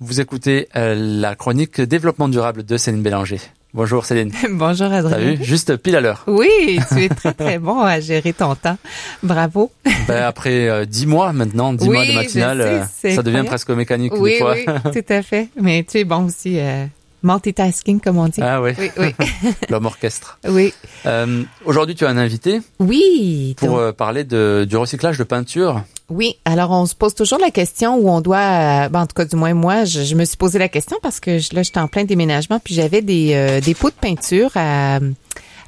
Vous écoutez euh, la chronique développement durable de Céline Bélanger. Bonjour Céline. Bonjour Adrien. T'as vu? Juste pile à l'heure. Oui, tu es très très bon à gérer ton temps. Bravo. Ben, après euh, dix mois maintenant, dix Oui, mois de matinale, sais, euh, ça devient presque mécanique Oui, des fois. oui, tout à fait. Mais tu es bon aussi, euh, multitasking comme on dit. Ah oui, Oui, oui, l'homme orchestre. oui. Euh, Aujourd'hui, tu as un invité Oui. pour donc- euh, parler de, du recyclage de peinture. Oui, alors on se pose toujours la question où on doit, euh, ben, en tout cas du moins moi, je, je me suis posé la question parce que je- là j'étais en plein déménagement puis j'avais des, euh, des pots de peinture à,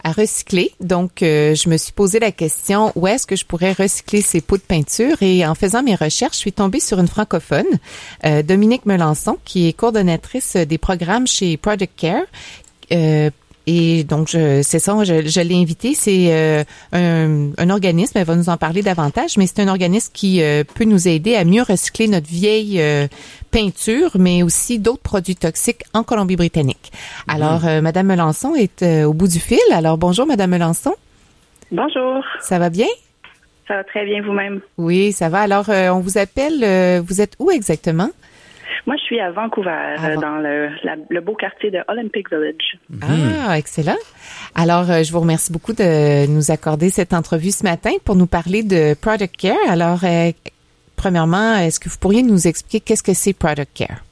à recycler. Donc euh, je me suis posé la question où est-ce que je pourrais recycler ces pots de peinture? Et en faisant mes recherches, je suis tombée sur une francophone, euh, Dominique Melançon, qui est coordonnatrice des programmes chez Project Care. Euh, et donc, je, c'est ça, je, je l'ai invité. C'est euh, un, un organisme, elle va nous en parler davantage, mais c'est un organisme qui euh, peut nous aider à mieux recycler notre vieille euh, peinture, mais aussi d'autres produits toxiques en Colombie-Britannique. Alors, euh, Madame Melançon est euh, au bout du fil. Alors, bonjour, Madame Melançon. Bonjour, Ça va bien? ça va très bien vous-même. Oui, ça va. Alors, euh, on vous appelle. euh, vous êtes où exactement? Moi, je suis à Vancouver, Ah, euh, dans le, la- le beau quartier de Olympic Village. Ah, excellent. Alors, euh, je vous remercie beaucoup de nous accorder cette entrevue ce matin pour nous parler de Product Care. Alors, euh, premièrement, est-ce que vous pourriez nous expliquer qu'est-ce que c'est Product Care?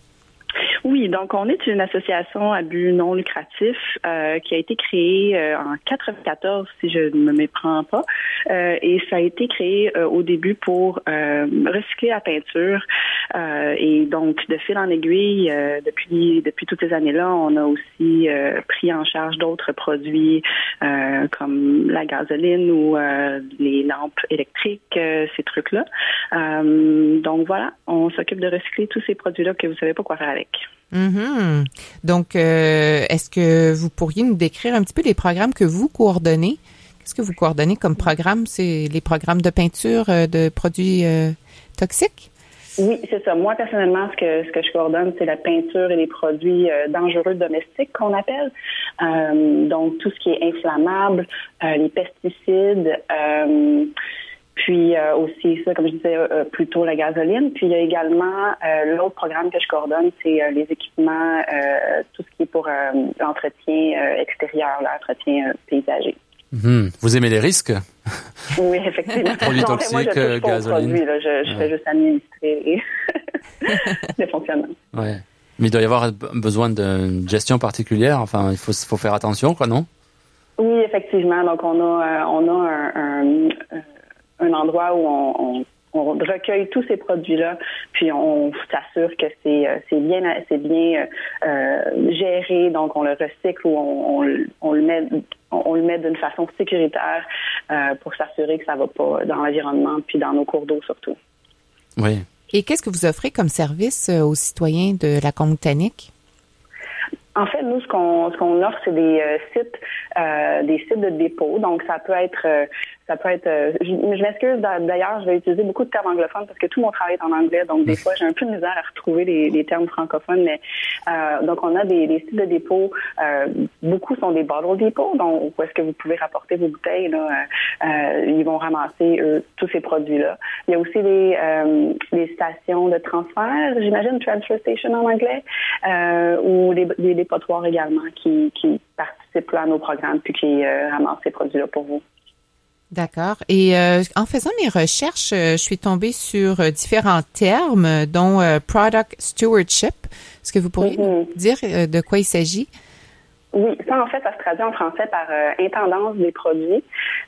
Oui, donc on est une association à but non lucratif euh, qui a été créée euh, en 94, si je ne me méprends pas, Euh, et ça a été créé euh, au début pour euh, recycler la peinture. Euh, et donc, de fil en aiguille, depuis depuis toutes ces années-là, on a aussi pris en charge d'autres produits comme la gasoline ou les lampes électriques, ces trucs-là. Donc voilà, on s'occupe de recycler tous ces produits-là que vous savez pas quoi faire avec. Mhm. Donc, euh, est-ce que vous pourriez nous décrire un petit peu les programmes que vous coordonnez? Qu'est-ce que vous coordonnez comme programme? C'est les programmes de peinture euh, de produits euh, toxiques? Oui, c'est ça. Moi, personnellement, ce que, ce que je coordonne, c'est la peinture et les produits dangereux domestiques qu'on appelle. Donc, tout ce qui est inflammable, les pesticides, puis euh, aussi ça, comme je disais, euh, plutôt la gasoline. Puis il y a également euh, l'autre programme que je coordonne, c'est euh, les équipements, euh, tout ce qui est pour euh, l'entretien euh, extérieur, l'entretien euh, paysager. Mhm. Vous aimez les risques? Oui, effectivement. Produits moi, je toxiques, aux gasoline. produits, là. Je, je Ouais. fais juste administrer le fonctionnement. Ouais. Mais il doit y avoir besoin d'une gestion particulière. Enfin, il faut, faut faire attention, quoi, non? Oui, effectivement. Donc, on a, euh, on a un, un, un endroit où on, on, on recueille tous ces produits-là, puis on s'assure que c'est euh, c'est bien, c'est bien euh, géré. Donc, on le recycle ou on, on, on le met on, le met d'une façon sécuritaire euh, pour s'assurer que ça va pas dans l'environnement puis dans nos cours d'eau surtout. Oui. Et qu'est-ce que vous offrez comme service aux citoyens de la Colombie-Britannique? En fait, nous, ce qu'on ce qu'on offre, c'est des euh, sites, euh, des sites de dépôt. Donc, ça peut être, euh, ça peut être. euh, je je m'excuse d'a- d'ailleurs, je vais utiliser beaucoup de termes anglophones parce que tout mon travail est en anglais, donc des fois j'ai un peu de misère à retrouver les, les termes francophones. Mais euh, donc, on a des, des sites de dépôt. euh, beaucoup sont des bottle depots, donc où est-ce que vous pouvez rapporter vos bouteilles là. euh, euh, ils vont ramasser eux, tous ces produits-là. Il y a aussi des, euh, des stations de transfert, j'imagine transfer station en anglais, euh, ou des, des dépotoirs également qui, qui participent là, à nos programmes puis qui ramassent ces produits-là pour vous. D'accord. Et euh, en faisant mes recherches, euh, je suis tombée sur euh, différents termes, dont euh, product stewardship. Est-ce que vous pourriez Mhm. nous dire euh, de quoi il s'agit? Oui, ça en fait, ça se traduit en français par euh, intendance des produits.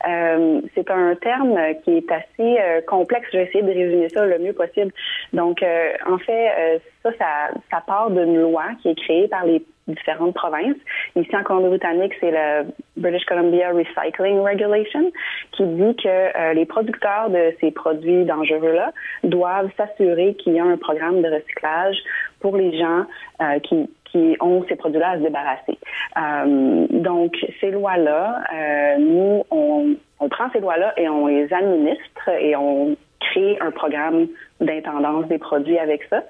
Euh, c'est un terme qui est assez euh, complexe. Je vais essayer de résumer ça le mieux possible. Donc, euh, en fait, euh, ça, ça, ça part d'une loi qui est créée par les différentes provinces. Ici, en Colombie-Britannique, c'est le British Columbia Recycling Regulation qui dit que euh, les producteurs de ces produits dangereux-là doivent s'assurer qu'il y a un programme de recyclage pour les gens euh, qui, qui ont ces produits-là à se débarrasser. Euh, donc, ces lois-là, nous, on, on prend ces lois-là et on les administre et on un programme d'intendance des produits avec ça.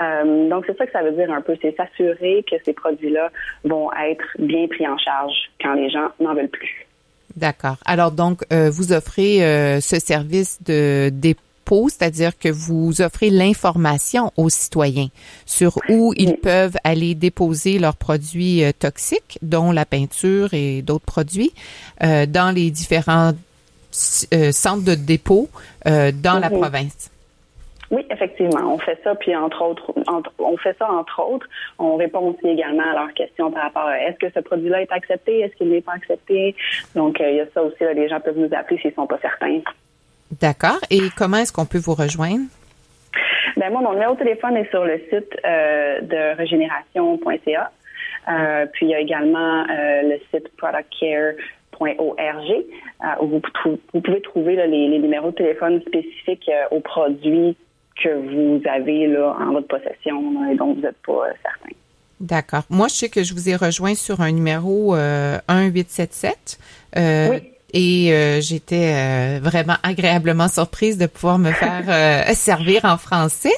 Euh, donc, c'est ça que ça veut dire un peu, c'est s'assurer que ces produits-là vont être bien pris en charge quand les gens n'en veulent plus. D'accord. Alors donc, euh, vous offrez euh, ce service de dépôt, c'est-à-dire que vous offrez l'information aux citoyens sur où ils peuvent aller déposer leurs produits toxiques, dont la peinture et d'autres produits, euh, dans les différents euh, centres de dépôt euh, dans la Mhm. province. Oui, effectivement, on fait ça, puis entre autres, entre- on fait ça entre autres. On répond aussi également à leurs questions par rapport à est-ce que ce produit-là est accepté, est-ce qu'il n'est pas accepté? Donc, euh, il y a ça aussi, là, les gens peuvent nous appeler s'ils sont pas certains. D'accord. Et comment est-ce qu'on peut vous rejoindre? Ben moi, mon numéro de téléphone est sur le site euh, de régénération.ca. Euh, puis il y a également le site productcare.org euh, où vous, pouvez trouver là, les, les numéros de téléphone spécifiques euh, aux produits que vous avez là en votre possession là, et dont vous n'êtes pas euh, certain. D'accord. Moi, je sais que je vous ai rejoint sur un numéro euh, 1877. Euh, Oui. Et euh, j'étais euh, vraiment agréablement surprise de pouvoir me faire euh, servir en français.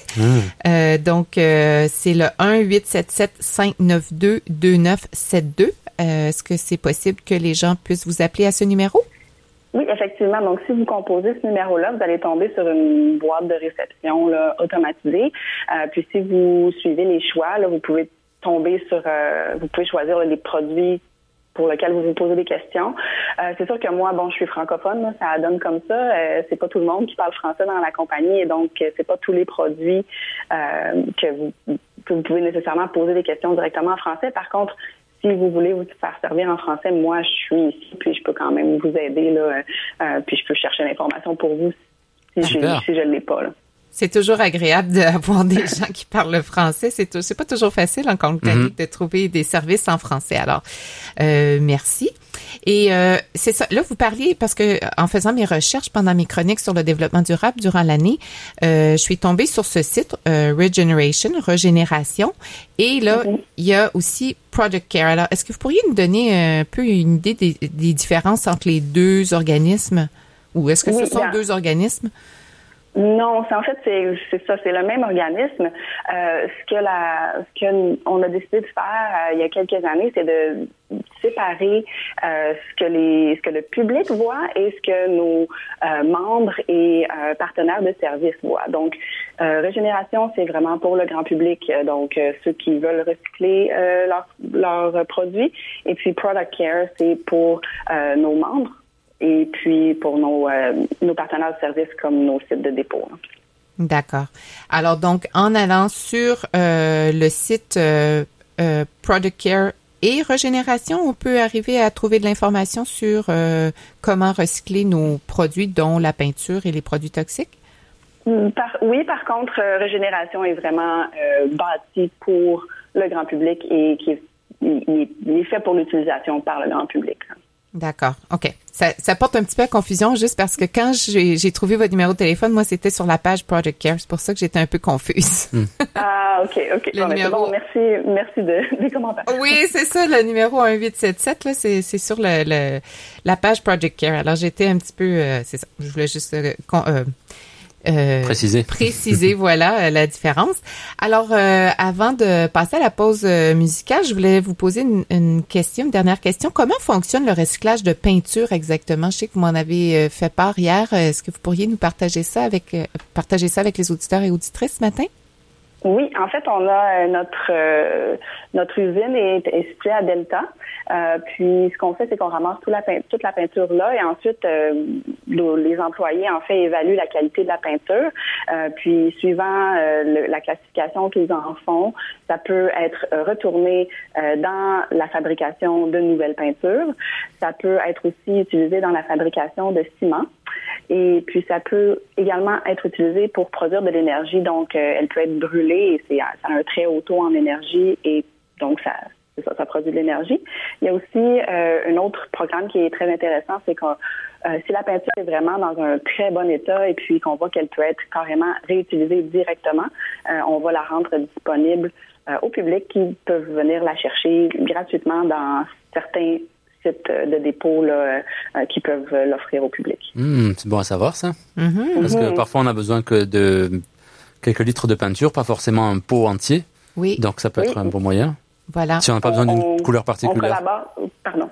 Euh, donc, euh, c'est le 1-877-592-2972. Euh, Est-ce que c'est possible que les gens puissent vous appeler à ce numéro? Oui, effectivement. Donc, si vous composez ce numéro-là, vous allez tomber sur une boîte de réception là, automatisée. Euh, puis, si vous suivez les choix, vous pouvez tomber sur, euh, vous pouvez choisir les produits pour lesquels vous vous posez des questions. C'est sûr que moi, bon, je suis francophone, ça donne comme ça. C'est pas tout le monde qui parle français dans la compagnie, et donc c'est pas tous les produits que vous pouvez nécessairement poser des questions directement en français. Par contre, si vous voulez vous faire servir en français, moi, je suis ici, puis je peux quand même vous aider, là, euh, euh, puis je peux chercher l'information pour vous si, je, Super. si je ne l'ai pas. Là. C'est toujours agréable d'avoir des gens qui parlent le français. C'est c'est pas toujours facile en Colombie de trouver des services en français. Alors, euh, merci. Et euh, c'est ça. Là, vous parliez parce que en faisant mes recherches pendant mes chroniques sur le développement durable durant l'année, euh, je suis tombée sur ce site euh, Regeneration, Régénération, et là, Mhm. il y a aussi Product Care. Alors, est-ce que vous pourriez nous donner un peu une idée des, des différences entre les deux organismes, ou est-ce que Oui, ce sont bien. deux organismes? Non, c'est en fait c'est ça, c'est le même organisme. Euh, ce que la ce que on a décidé de faire euh, il y a quelques années, c'est de séparer euh, ce que les ce que le public voit et ce que nos euh, membres et euh, partenaires de service voient. Donc euh, régénération, c'est vraiment pour le grand public, donc ceux qui veulent recycler leurs leurs produits. Et puis Product Care, c'est pour nos membres et puis pour nos, euh, nos partenaires de services comme nos sites de dépôt. hein. D'accord. Alors donc, en allant sur euh, le site euh, Product Care et Régénération, on peut arriver à trouver de l'information sur comment recycler nos produits, dont la peinture et les produits toxiques? Par- oui, par contre, Régénération est vraiment bâti pour le grand public et qui est, il, est- il est fait pour l'utilisation par le grand public. D'accord. OK. Ça, ça porte un petit peu à confusion juste parce que quand j'ai j'ai trouvé votre numéro de téléphone, moi, c'était sur la page Project Care. C'est pour ça que j'étais un peu confuse. Ah, ok, ok. Le Bon, ben, c'est numéro- bon, merci, merci de, des commentaires. Oui, c'est ça, le numéro 1877, là, c'est, c'est sur le, le- la page Project Care. Alors, j'étais un petit peu, euh, c'est ça, je voulais juste euh, con- euh, euh, Préciser. préciser, voilà, euh, la différence. Alors, euh, avant de passer à la pause musicale, je voulais vous poser une, une question, une dernière question. Comment fonctionne le recyclage de peinture exactement? Je sais que vous m'en avez fait part hier. Est-ce que vous pourriez nous partager ça avec, euh, partager ça avec les auditeurs et auditrices ce matin? Oui, en fait, on a euh, notre euh, notre usine est, est située à Delta. Euh, puis, ce qu'on fait, c'est qu'on ramasse toute la, peinture là, et ensuite, euh, le- les employés en fait évaluent la qualité de la peinture. Euh, puis, suivant euh, le- la classification qu'ils en font, ça peut être retourné euh, dans la fabrication de nouvelles peintures. Ça peut être aussi utilisé dans la fabrication de ciment. Et puis, ça peut également être utilisé pour produire de l'énergie. Donc, euh, elle peut être brûlée et c'est, ça a un très haut taux en énergie et donc, ça, ça, ça produit de l'énergie. Il y a aussi euh, un autre programme qui est très intéressant, c'est que euh, si la peinture est vraiment dans un très bon état et puis qu'on voit qu'elle peut être carrément réutilisée directement, euh, on va la rendre disponible euh, au public qui peuvent venir la chercher gratuitement dans certains sites de dépôt là, euh, qui peuvent l'offrir au public. Hmm, c'est bon à savoir ça. Mhm. Parce que Mhm. parfois on a besoin que de quelques litres de peinture, pas forcément un pot entier. Oui, Donc ça peut Oui. être un bon moyen. Voilà. Si on n'a pas besoin d'une couleur On particulière. collabore, pardon.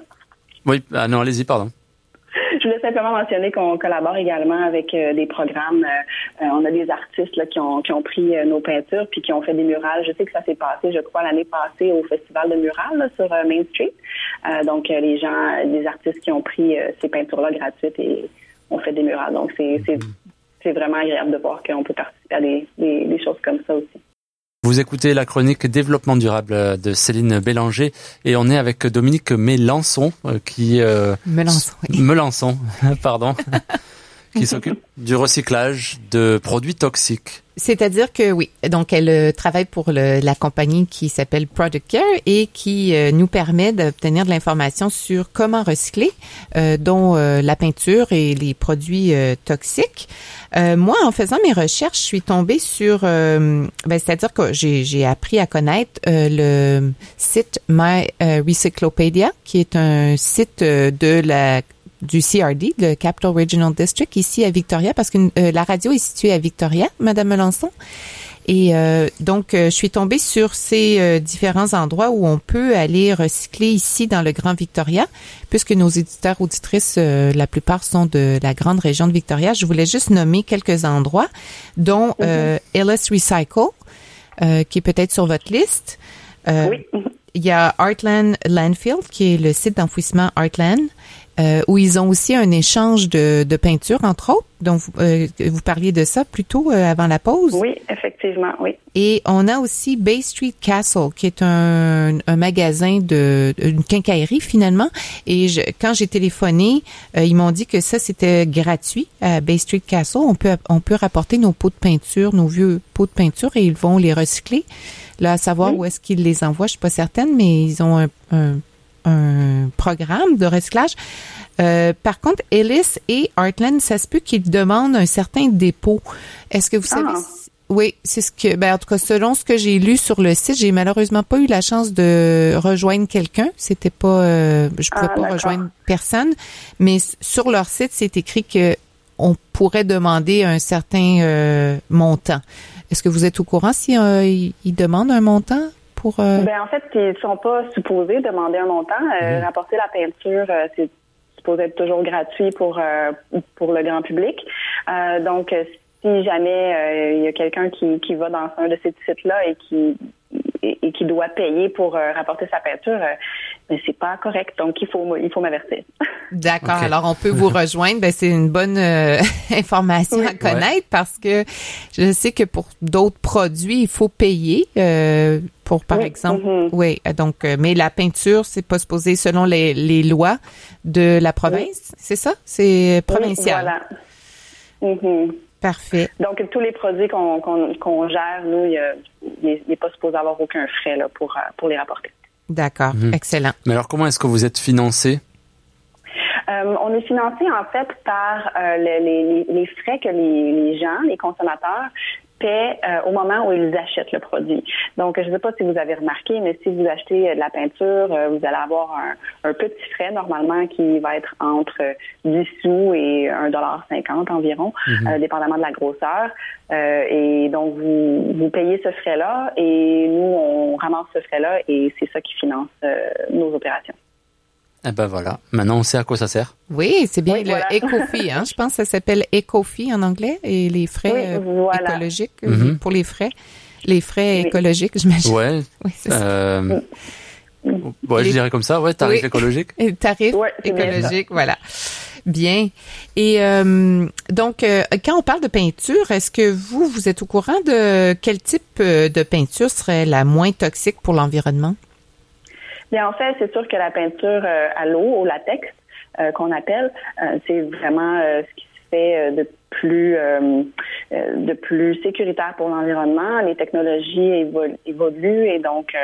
Oui, ah non, allez-y, pardon. Je voulais simplement mentionner qu'on collabore également avec des programmes. on a des artistes là, qui, ont, qui ont pris nos peintures puis qui ont fait des murales. Je sais que ça s'est passé, je crois, l'année passée au Festival de murales sur Main Street. donc, les gens, des artistes qui ont pris ces peintures-là gratuites et ont fait des murales. Donc, c'est c'est vraiment agréable de voir qu'on peut participer à des, des, choses comme ça aussi. Vous écoutez la chronique développement durable de Céline Bélanger et on est avec Dominique Mélençon euh, qui euh, Melançon, oui. Melançon, pardon, qui s'occupe du recyclage de produits toxiques. C'est-à-dire que oui, donc elle euh, travaille pour le, la compagnie qui s'appelle Product Care et qui euh, nous permet d'obtenir de l'information sur comment recycler, euh, dont la peinture et les produits toxiques. moi, en faisant mes recherches, je suis tombée sur, ben, c'est-à-dire que j'ai appris à connaître le site My Recyclopedia, qui est un site de la du CRD, le Capital Regional District, ici à Victoria, parce que euh, la radio est située à Victoria, Madame Melançon. Et euh, donc, euh, je suis tombée sur ces différents endroits où on peut aller recycler ici dans le Grand Victoria, puisque nos éditeurs auditrices, la plupart sont de la grande région de Victoria. Je voulais juste nommer quelques endroits, dont mm Ellis Recycle, qui est peut-être sur votre liste. oui. Il y a Artland Landfill, qui est le site d'enfouissement Artland. Euh, où ils ont aussi un échange de, de peinture, entre autres. Donc, vous, euh, vous parliez de ça plutôt euh, avant la pause. Oui, effectivement, oui. Et on a aussi Bay Street Castle, qui est un, un magasin de une quincaillerie finalement. Et je, quand j'ai téléphoné, ils m'ont dit que ça c'était gratuit à Bay Street Castle. On peut on peut rapporter nos pots de peinture, nos vieux pots de peinture, et ils vont les recycler. Là, à savoir où est-ce qu'ils les envoient, je suis pas certaine, mais ils ont un, un un programme de recyclage. Euh, par contre, Ellis et Artland, ça se peut qu'ils demandent un certain dépôt. Est-ce que vous savez? Ah. Oui, c'est ce que, ben, en tout cas, selon ce que j'ai lu sur le site, j'ai malheureusement pas eu la chance de rejoindre quelqu'un. C'était pas, euh, je pouvais ah, pas rejoindre personne. Mais sur leur site, c'est écrit que on pourrait demander un certain euh, montant. Est-ce que vous êtes au courant si ils demandent un montant? Euh, ben, en fait, ils sont pas supposés demander un montant. Mhm. Rapporter la peinture, euh, c'est supposé être toujours gratuit pour pour le grand public. donc, si jamais il y a quelqu'un qui, qui va dans un de ces sites-là et qui et, qui doit payer pour rapporter sa peinture, mais c'est pas correct. Donc il faut il faut m'avertir. D'accord. Alors on peut vous rejoindre. Ben, c'est une bonne information à connaître parce que je sais que pour d'autres produits il faut payer pour par exemple. Mm-hmm. Oui, donc euh, mais la peinture c'est pas supposé selon les, les lois de la province, c'est ça? C'est provincial. voilà. Mm-hmm. Parfait. Donc tous les produits qu'on qu'on gère, nous, il n'est pas supposé avoir aucun frais là pour euh, pour les rapporter. D'accord, mm-hmm. excellent. Mais alors comment est-ce que vous êtes financé? Euh, on est financé en fait par les, les, les, frais que les, les gens, les consommateurs paient euh, au moment où ils achètent le produit. Donc, je ne sais pas si vous avez remarqué, mais si vous achetez de la peinture, euh, vous allez avoir un, petit frais normalement qui va être entre 10 sous et 1,50 environ, mhm. euh, dépendamment de la grosseur. et donc, vous, vous payez ce frais-là et nous, on ramasse ce frais-là et c'est ça qui finance nos opérations. Eh ben voilà, maintenant on sait à quoi ça sert. Oui, c'est bien le Ecofi, hein. Je pense que ça s'appelle Ecofi en anglais et les frais euh, écologiques euh, mhm. pour les frais, les frais écologiques, j'imagine. Ouais. Oui, c'est euh, Ouais, je dirais comme ça, ouais, tarif écologique. tarif écologique, voilà. Bien. Et donc, quand on parle de peinture, est-ce que vous, vous êtes au courant de quel type de peinture serait la moins toxique pour l'environnement? Bien, en fait, c'est sûr que la peinture euh, à l'eau, au latex, euh, qu'on appelle, euh, c'est vraiment ce qui se fait de plus de plus sécuritaire pour l'environnement. Les technologies évoluent et donc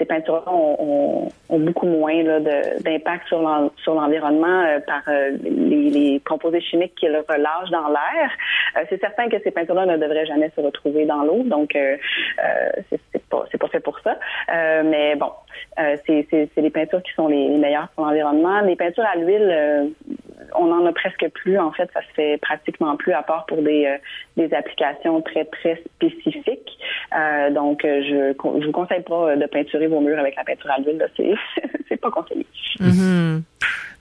ces peintures-là ont, beaucoup moins d'impact sur l'environnement par les, les, composés chimiques qu'ils relâchent dans l'air. c'est certain que ces peintures-là ne devraient jamais se retrouver dans l'eau, donc c'est pas pas fait pour ça. mais bon, euh, c'est les peintures qui sont les, meilleures pour l'environnement. Les peintures à l'huile, euh, on n'en a presque plus. En fait, ça se fait pratiquement plus à part pour des, des applications très, très spécifiques. donc, je je vous conseille pas de peinturer vos murs avec la peinture à l'huile. C'est, c'est pas conseillé. Mm-hmm.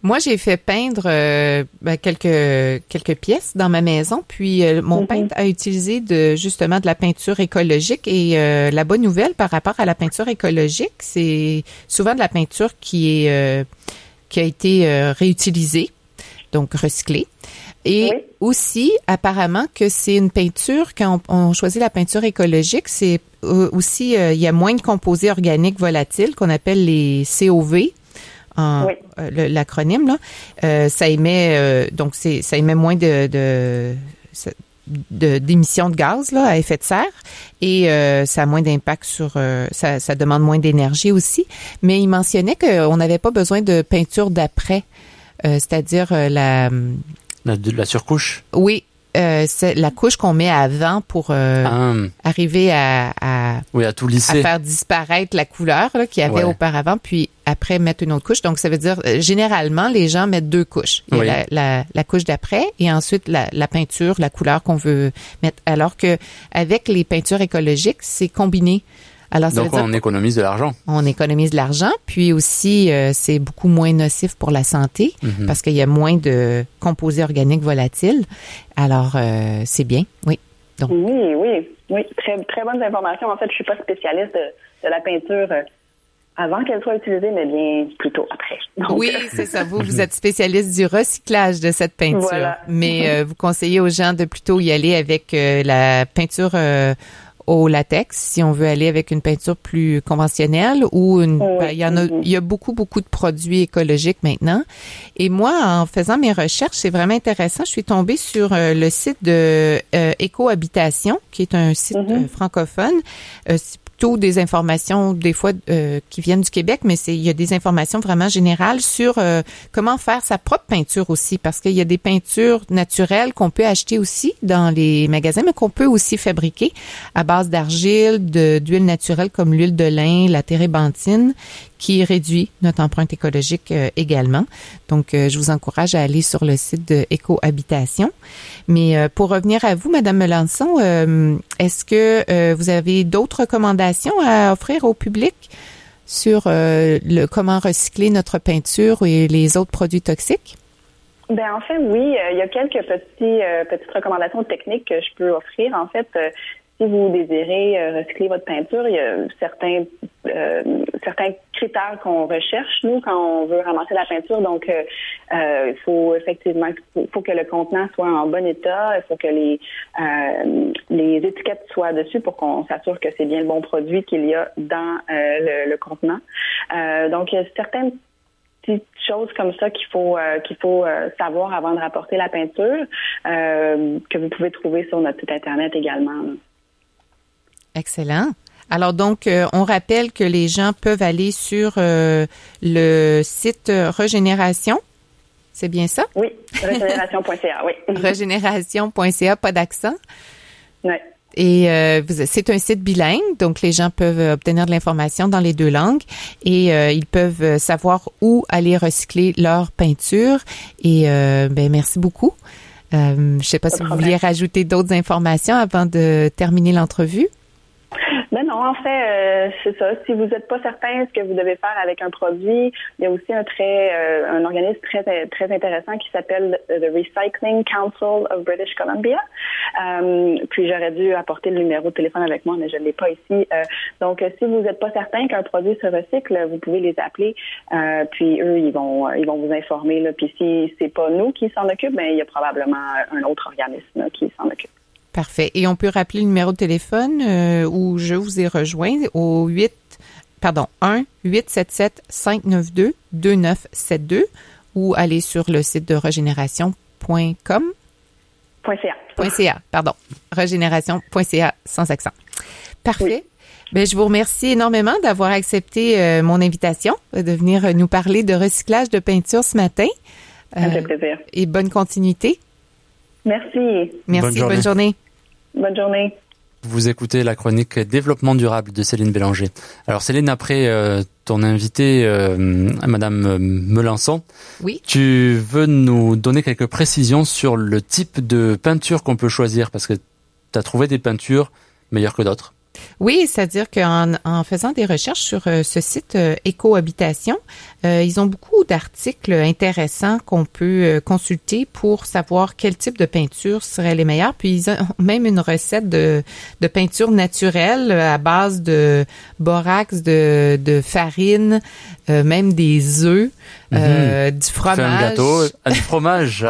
Moi, j'ai fait peindre euh, ben, quelques quelques pièces dans ma maison, puis euh, mon mhm. peintre a utilisé de justement de la peinture écologique. Et euh, la bonne nouvelle par rapport à la peinture écologique, c'est souvent de la peinture qui est qui a été réutilisée, donc recyclée. Et aussi, apparemment, que c'est une peinture, quand on, choisit la peinture écologique, c'est aussi, il y a moins de composés organiques volatiles qu'on appelle les COV, euh, l'acronyme là, euh, ça émet euh, donc c'est ça émet moins de, de d'émissions de, gaz là, à effet de serre. Et ça a moins d'impact sur ça, ça demande moins d'énergie aussi. Mais il mentionnait qu'on n'avait pas besoin de peinture d'après c'est-à-dire la, la la surcouche? Oui euh, c'est la couche qu'on met avant pour euh, ah. arriver à, à, oui, à, tout lisser. à faire disparaître la couleur qu'il y avait auparavant, puis après mettre une autre couche. Donc, ça veut dire, euh, généralement, les gens mettent deux couches. Il y a la, la, couche d'après et ensuite la, la, peinture, la couleur qu'on veut mettre. Alors que avec les peintures écologiques, c'est combiné. Alors, Donc, on économise de l'argent. On économise de l'argent, puis aussi, euh, c'est beaucoup moins nocif pour la santé mhm. parce qu'il y a moins de composés organiques volatiles. Alors, euh, c'est bien, oui. Donc. Oui, oui, oui. Très, très bonnes informations. En fait, je suis pas spécialiste de, la peinture euh, avant qu'elle soit utilisée, mais bien plutôt après. oui, c'est ça. Vous, vous êtes spécialiste du recyclage de cette peinture. Mais vous conseillez aux gens de plutôt y aller avec la peinture au latex si on veut aller avec une peinture plus conventionnelle ou une ben, il y en a il y a beaucoup beaucoup de produits écologiques maintenant. Et moi en faisant mes recherches c'est vraiment intéressant. Je suis tombée sur euh, le site de euh, Écohabitation qui est un site mm-hmm. euh, francophone des informations des fois euh, qui viennent du Québec, mais c'est il y a des informations vraiment générales sur euh, comment faire sa propre peinture aussi, parce qu'il y a des peintures naturelles qu'on peut acheter aussi dans les magasins, mais qu'on peut aussi fabriquer à base d'argile, d'huile naturelle comme l'huile de lin, la térébenthine, qui réduit notre empreinte écologique euh, également. Donc, euh, je vous encourage à aller sur le site de Écohabitation. Mais euh, pour revenir à vous, Madame Melançon, est-ce que vous avez d'autres recommandations à offrir au public sur le comment recycler notre peinture et les autres produits toxiques? Ben en fait oui, il y a quelques petits petites recommandations techniques que je peux offrir. En fait, si vous désirez euh, recycler votre peinture, il y a certains euh, certains critères qu'on recherche nous quand on veut ramasser la peinture. Donc, euh, il faut effectivement faut, que le contenant soit en bon état. Il faut que les les étiquettes soient dessus pour qu'on s'assure que c'est bien le bon produit qu'il y a dans le, le, contenant. donc, il y a certaines petites choses comme ça qu'il faut qu'il faut savoir avant de rapporter la peinture que vous pouvez trouver sur notre site internet également. Excellent. Alors donc, euh, on rappelle que les gens peuvent aller sur euh, le site Régénération. C'est bien ça? Oui, régénération.ca, oui. régénération.ca, pas d'accent. Oui. Et euh, c'est un site bilingue, donc les gens peuvent obtenir de l'information dans les deux langues et ils peuvent savoir où aller recycler leur peinture. Et ben merci beaucoup. je ne sais pas si vous vouliez rajouter d'autres informations avant de terminer l'entrevue. En fait, euh, c'est ça. Si vous n'êtes pas certain ce que vous devez faire avec un produit, il y a aussi un euh, un organisme très très intéressant qui s'appelle the Recycling Council of British Columbia. Euh, puis j'aurais dû apporter le numéro de téléphone avec moi, mais je ne l'ai pas ici. donc, si vous n'êtes pas certain qu'un produit se recycle, vous pouvez les appeler. puis eux, ils vont ils vont vous informer. Puis si c'est pas nous qui s'en occupe, ben il y a probablement un autre organisme qui s'en occupe. Parfait. Et on peut rappeler le numéro de téléphone euh, où je vous ai rejoint au 8 pardon 1 877 592 2972 ou aller sur le site de régénération.com .ca. pardon. Régénération.ca sans accent. Parfait. Ben, je vous remercie énormément d'avoir accepté euh, mon invitation de venir nous parler de recyclage de peinture ce matin. Euh, plaisir. Et bonne continuité. Merci. Merci. Bonne journée. Bonne journée. Vous écoutez la chronique développement durable de Céline Bélanger. Alors Céline, après euh, ton invité, euh, Madame Melançon, oui. tu veux nous donner quelques précisions sur le type de peinture qu'on peut choisir? Parce que tu as trouvé des peintures meilleures que d'autres. Oui, c'est-à-dire qu'en en faisant des recherches sur euh, ce site euh, Écohabitation, euh, ils ont beaucoup d'articles intéressants qu'on peut consulter pour savoir quel type de peinture serait les meilleures. Puis ils ont même une recette de, de peinture naturelle à base de borax, de, de farine, même des œufs, mhm. du fromage. un gâteau, du fromage.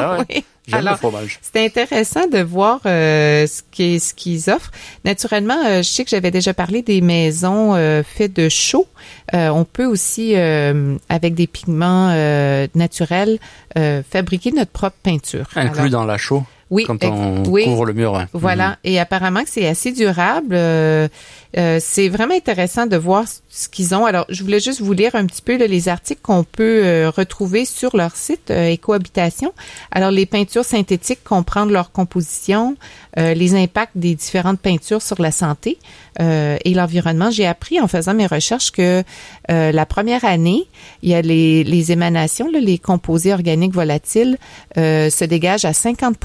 C'est intéressant de voir euh, ce qu'ils ce qu'ils offrent. Naturellement, euh, je sais que j'avais déjà parlé des maisons euh, faites de chaux. on peut aussi, avec des pigments naturels, fabriquer notre propre peinture. Inclus dans la chaux. Oui, quand on couvre le mur. Voilà. Mhm. Et apparemment que c'est assez durable. Euh, euh, c'est vraiment intéressant de voir ce qu'ils ont. Alors, je voulais juste vous lire un petit peu les articles qu'on peut euh, retrouver sur leur site Écohabitation. Alors, les peintures synthétiques comprennent leur composition, les impacts des différentes peintures sur la santé et l'environnement. J'ai appris en faisant mes recherches que la première année, il y a les, les émanations, les composés organiques volatiles se dégagent à 50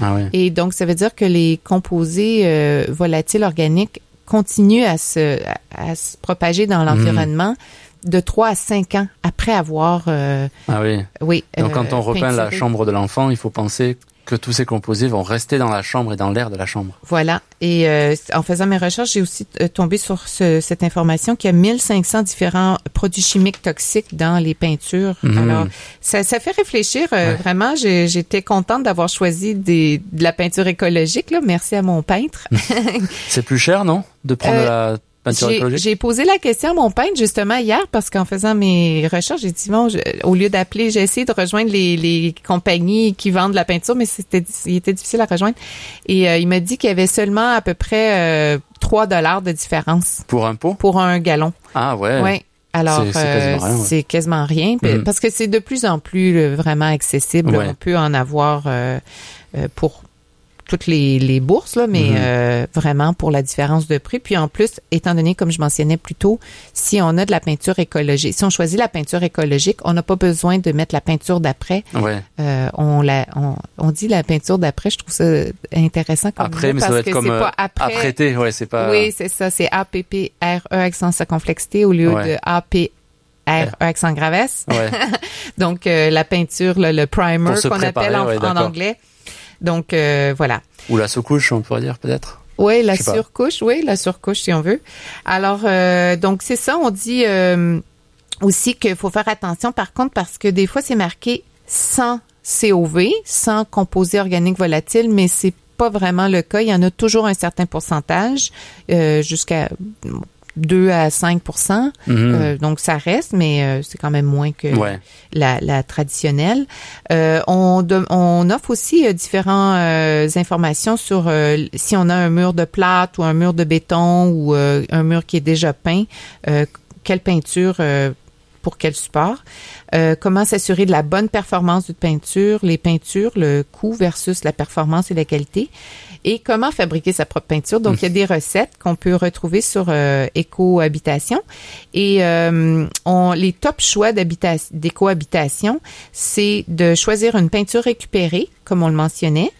ah et donc, ça veut dire que les composés euh, volatiles organiques continuent à se, à, se propager dans l'environnement. de 3 à 5 ans après avoir... Euh, ah oui. Oui. Donc quand on euh, repeint la chambre de l'enfant, il faut penser que tous ces composés vont rester dans la chambre et dans l'air de la chambre. Voilà. Et euh, en faisant mes recherches, j'ai aussi euh, tombé sur cette information qu'il y a 1500 différents produits chimiques toxiques dans les peintures. Mhm. Alors, ça, ça fait réfléchir. Euh, vraiment, j'étais contente d'avoir choisi des, de la peinture écologique. Là. Merci à mon peintre. C'est plus cher, non De prendre la j'ai posé la question à mon peintre justement hier parce qu'en faisant mes recherches, j'ai dit bon, au lieu d'appeler, j'ai essayé de rejoindre les, les, compagnies qui vendent la peinture, mais c'était il était difficile à rejoindre. Et euh, il m'a dit qu'il y avait seulement à peu près euh, 3 dollars de différence. Pour un pot? Pour un gallon. Ah ouais. Ouais. Alors, c'est quasiment, rien, mhm. parce que c'est de plus en plus vraiment accessible. On peut en avoir euh, euh, pour toutes les, les bourses, là, mais mhm. euh, vraiment pour la différence de prix. Puis en plus, étant donné, comme je mentionnais plus tôt, si on a de la peinture écologique, si on choisit la peinture écologique, on n'a pas besoin de mettre la peinture d'après. Ouais. Euh, on, la, on, on, dit la peinture d'après, je trouve ça intéressant. Comme après, mais ça doit être comme pas euh, après. apprêté, ouais, c'est pas. Oui, c'est ça, c'est A P P R E accent complexité au lieu de A P R E accent gravesse. Ouais. Donc euh, la peinture, le, le primer qu'on appelle en, en anglais. Donc euh, voilà. Ou la sous-couche, on pourrait dire peut-être? Oui, la surcouche, oui, la surcouche si on veut. Alors euh, donc c'est ça, on dit euh, aussi qu'il faut faire attention par contre parce que des fois c'est marqué sans COV, sans composé organique volatile, mais c'est pas vraiment le cas. Il y en a toujours un certain pourcentage, jusqu'à 2 à 5 mhm. euh, donc ça reste, mais euh, c'est quand même moins que la, la, traditionnelle. Euh, on, on offre aussi différentes informations sur si on a un mur de plâtre ou un mur de béton ou un mur qui est déjà peint, quelle peinture pour quel support, comment s'assurer de la bonne performance de peinture, les peintures, le coût versus la performance et la qualité et comment fabriquer sa propre peinture. Donc, il y a des recettes qu'on peut retrouver sur euh, Éco-Habitation. Et euh, on, les top choix d'éco-habitation, c'est de choisir une peinture récupérée, comme on le mentionnait,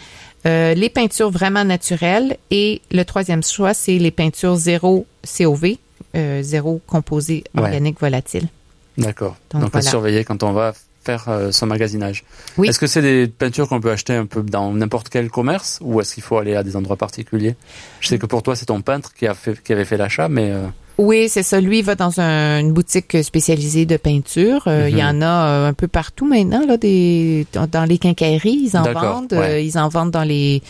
euh, les peintures vraiment naturelles et le troisième choix, c'est les peintures zéro COV, euh, zéro composé organique volatile. D'accord. Donc, à surveiller quand on va faire euh, son magasinage. Oui. Est-ce que c'est des peintures qu'on peut acheter un peu dans n'importe quel commerce ou est-ce qu'il faut aller à des endroits particuliers? Je sais que pour toi c'est ton peintre qui a fait qui avait fait l'achat, mais euh, oui, c'est ça. Lui, il va dans une boutique spécialisée de peinture. Euh, il y mhm. en a un peu partout maintenant, là, des, dans les quincailleries, ils en vendent. ils en vendent dans les.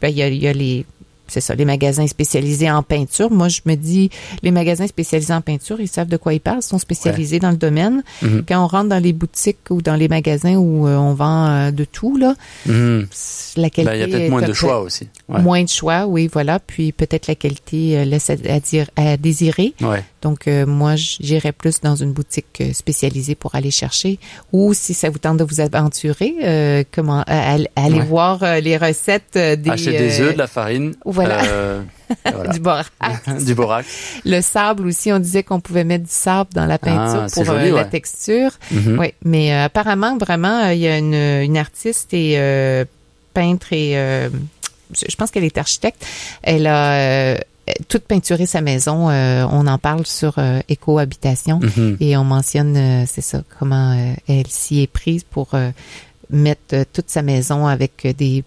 Ben, il, y a, il y a les c'est ça, les magasins spécialisés en peinture. Moi, je me dis, les magasins spécialisés en peinture, ils savent de quoi ils parlent, ils sont spécialisés dans le domaine. Mhm. Quand on rentre dans les boutiques ou dans les magasins où euh, on vend euh, de tout, là, mhm. la qualité. Ben, il y a peut-être moins de choix aussi. Moins de choix, oui, voilà. Puis peut-être la qualité euh, laisse à, dire, à désirer. Donc, moi, j'irais plus dans une boutique spécialisée pour aller chercher. Ou si ça vous tente de vous aventurer, comment aller voir les recettes des... Acheter des œufs, de la farine. Voilà. Euh, du borax. du borax. Le sable aussi, on disait qu'on pouvait mettre du sable dans la peinture Ah, pour joli, euh, la ouais. texture. Mhm. Oui, mais euh, apparemment, vraiment, euh, il y a une, une artiste et euh, peintre et euh, je pense qu'elle est architecte. Elle a euh, toute peinturé sa maison. Euh, on en parle sur euh, Éco-Habitation Mhm. et on mentionne, euh, c'est ça, comment elle s'y est prise pour mettre toute sa maison avec des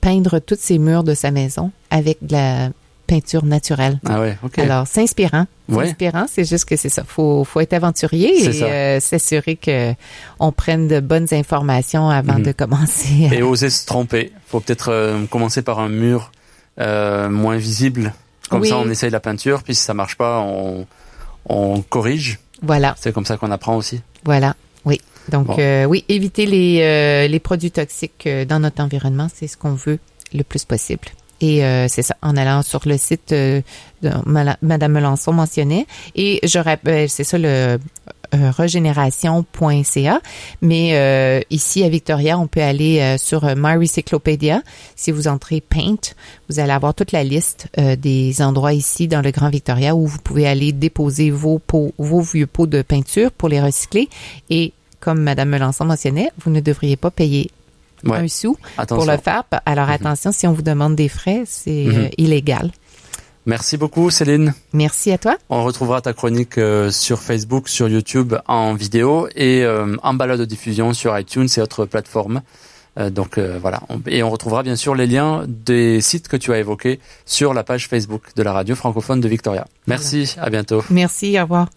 peindre tous ses murs de sa maison avec de la peinture naturelle. Ah ouais, ok. Alors, c'est inspirant. C'est inspirant, c'est juste que c'est ça. Faut, faut être aventurier et euh, s'assurer que on prenne de bonnes informations avant Mhm. de commencer. Et oser se tromper. Faut peut-être euh, commencer par un mur euh, moins visible. Comme Oui. ça, on essaye la peinture, puis si ça marche pas, on, on corrige. Voilà, C'est comme ça qu'on apprend aussi. voilà. Oui. Donc, Bon. euh, oui, éviter les, euh, les produits toxiques euh, dans notre environnement, c'est ce qu'on veut le plus possible. Et euh, c'est ça, en allant sur le site euh, de Madame Melançon mentionnait. Et je rappelle, c'est ça le euh, régénération.ca. Mais euh, ici à Victoria, on peut aller euh, sur My Recyclopedia. Si vous entrez Paint, vous allez avoir toute la liste euh, des endroits ici dans le Grand Victoria où vous pouvez aller déposer vos pots, vos vieux pots de peinture pour les recycler. Et comme Madame Melançon mentionnait, vous ne devriez pas payer Ouais. un sou Attention. pour le faire. Alors Mhm. attention, si on vous demande des frais, c'est Mhm. illégal. Merci beaucoup, Céline. Merci à toi. On retrouvera ta chronique euh, sur Facebook, sur YouTube en vidéo et euh, en balade de diffusion sur iTunes et autres plateformes. Euh, donc euh, voilà, et on retrouvera bien sûr les liens des sites que tu as évoqués sur la page Facebook de la radio francophone de Victoria. Merci, à bientôt. Merci, au revoir.